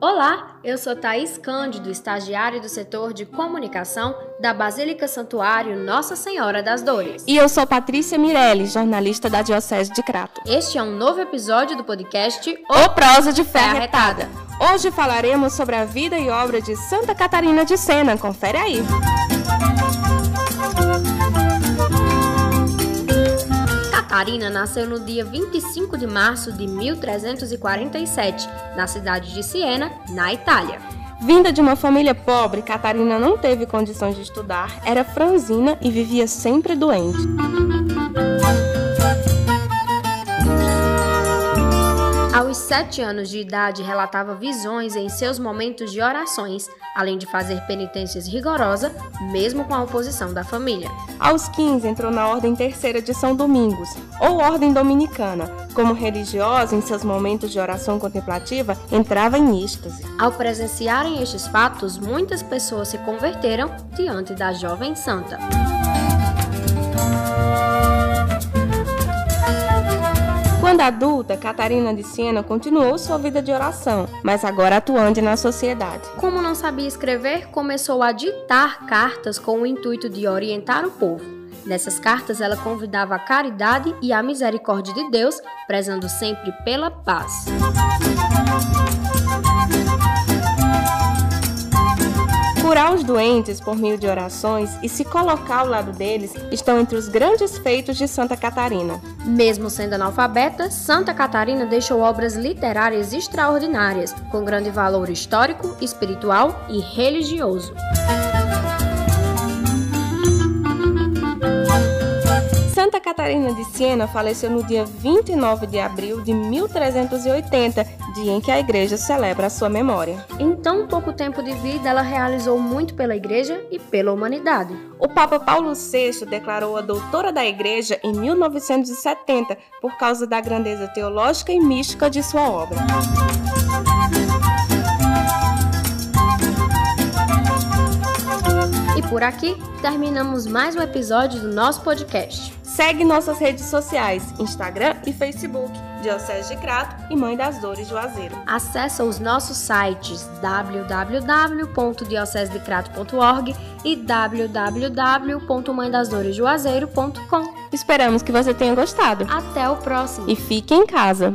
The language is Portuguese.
Olá, eu sou Thaís Cândido, estagiária do setor de comunicação da Basílica Santuário Nossa Senhora das Dores. E eu sou Patrícia Mirelli, jornalista da Diocese de Crato. Este é um novo episódio do podcast O Prosa de Fé Arretada. Hoje falaremos sobre a vida e obra de Santa Catarina de Sena. Confere aí. Catarina nasceu no dia 25 de março de 1347, na cidade de Siena, na Itália. Vinda de uma família pobre, Catarina não teve condições de estudar, era franzina e vivia sempre doente. Aos sete anos de idade, relatava visões em seus momentos de orações, além de fazer penitências rigorosas, mesmo com a oposição da família. Aos 15, entrou na Ordem Terceira de São Domingos, ou Ordem Dominicana. Como religiosa, em seus momentos de oração contemplativa, entrava em êxtase. Ao presenciarem estes fatos, muitas pessoas se converteram diante da jovem santa. Quando adulta, Catarina de Siena continuou sua vida de oração, mas agora atuante na sociedade. Como não sabia escrever, começou a ditar cartas com o intuito de orientar o povo. Nessas cartas, ela convidava a caridade e a misericórdia de Deus, prezando sempre pela paz. Curar os doentes por meio de orações e se colocar ao lado deles estão entre os grandes feitos de Santa Catarina. Mesmo sendo analfabeta, Santa Catarina deixou obras literárias extraordinárias, com grande valor histórico, espiritual e religioso. Catarina de Siena faleceu no dia 29 de abril de 1380, dia em que a igreja celebra a sua memória. Em tão pouco tempo de vida, ela realizou muito pela igreja e pela humanidade. O Papa Paulo VI declarou a doutora da igreja em 1970 por causa da grandeza teológica e mística de sua obra. Por aqui terminamos mais um episódio do nosso podcast. Segue nossas redes sociais, Instagram e Facebook, Diocese de Crato e Mãe das Dores Juazeiro. Acesse os nossos sites www.diocesedecrato.org e www.mãedasdoresjuazeiro.com. Esperamos que você tenha gostado. Até o próximo. E fique em casa.